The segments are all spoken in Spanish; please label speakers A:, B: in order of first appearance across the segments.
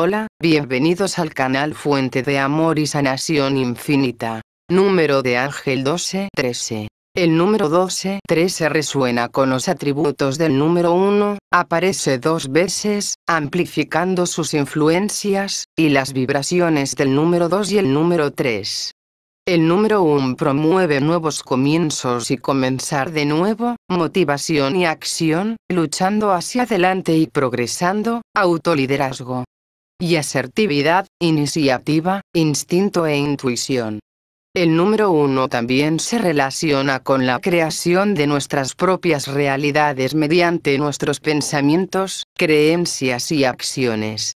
A: Hola, bienvenidos al canal Fuente de Amor y Sanación Infinita. Número de Ángel 12-13. El número 12-13 resuena con los atributos del número 1, aparece dos veces, amplificando sus influencias, y las vibraciones del número 2 y el número 3. El número 1 promueve nuevos comienzos y comenzar de nuevo, motivación y acción, luchando hacia adelante y progresando, autoliderazgo y asertividad, iniciativa, instinto e intuición. El número uno también se relaciona con la creación de nuestras propias realidades mediante nuestros pensamientos, creencias y acciones.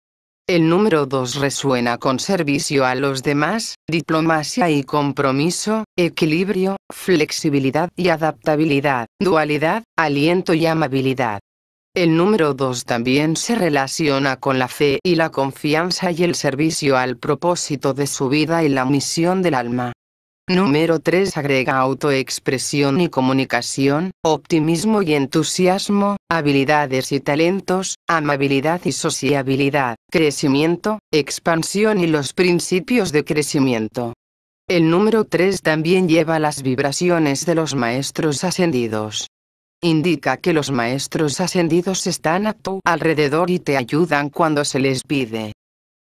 A: El número 2 resuena con servicio a los demás, diplomacia y compromiso, equilibrio, flexibilidad y adaptabilidad, dualidad, aliento y amabilidad. El número 2 también se relaciona con la fe y la confianza y el servicio al propósito de su vida y la misión del alma. Número 3 agrega autoexpresión y comunicación, optimismo y entusiasmo, habilidades y talentos, amabilidad y sociabilidad, crecimiento, expansión y los principios de crecimiento. El número 3 también lleva las vibraciones de los maestros ascendidos. Indica que los maestros ascendidos están a tu alrededor y te ayudan cuando se les pide.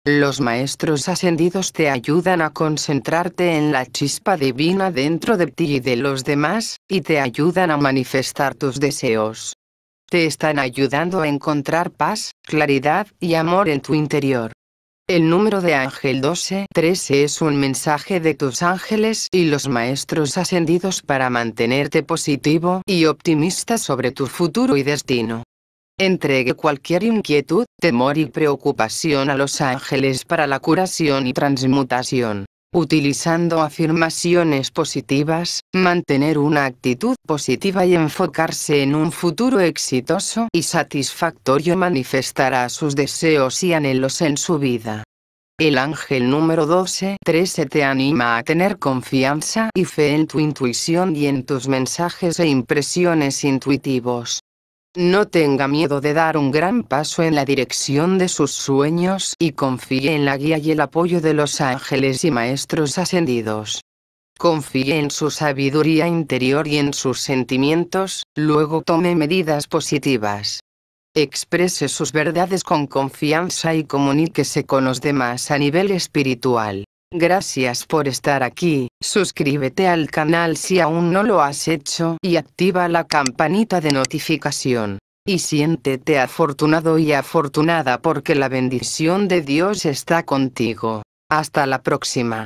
A: Los maestros ascendidos te ayudan a concentrarte en la chispa divina dentro de ti y de los demás, y te ayudan a manifestar tus deseos. Te están ayudando a encontrar paz, claridad y amor en tu interior. El número de ángel 12-13 es un mensaje de tus ángeles y los maestros ascendidos para mantenerte positivo y optimista sobre tu futuro y destino. Entregue cualquier inquietud, temor y preocupación a los ángeles para la curación y transmutación. Utilizando afirmaciones positivas, mantener una actitud positiva y enfocarse en un futuro exitoso y satisfactorio manifestará sus deseos y anhelos en su vida. El ángel número 12, 13 te anima a tener confianza y fe en tu intuición y en tus mensajes e impresiones intuitivos. No tenga miedo de dar un gran paso en la dirección de sus sueños y confíe en la guía y el apoyo de los ángeles y maestros ascendidos. Confíe en su sabiduría interior y en sus sentimientos, luego tome medidas positivas. Exprese sus verdades con confianza y comuníquese con los demás a nivel espiritual. Gracias por estar aquí, suscríbete al canal si aún no lo has hecho y activa la campanita de notificación. Y siéntete afortunado y afortunada porque la bendición de Dios está contigo. Hasta la próxima.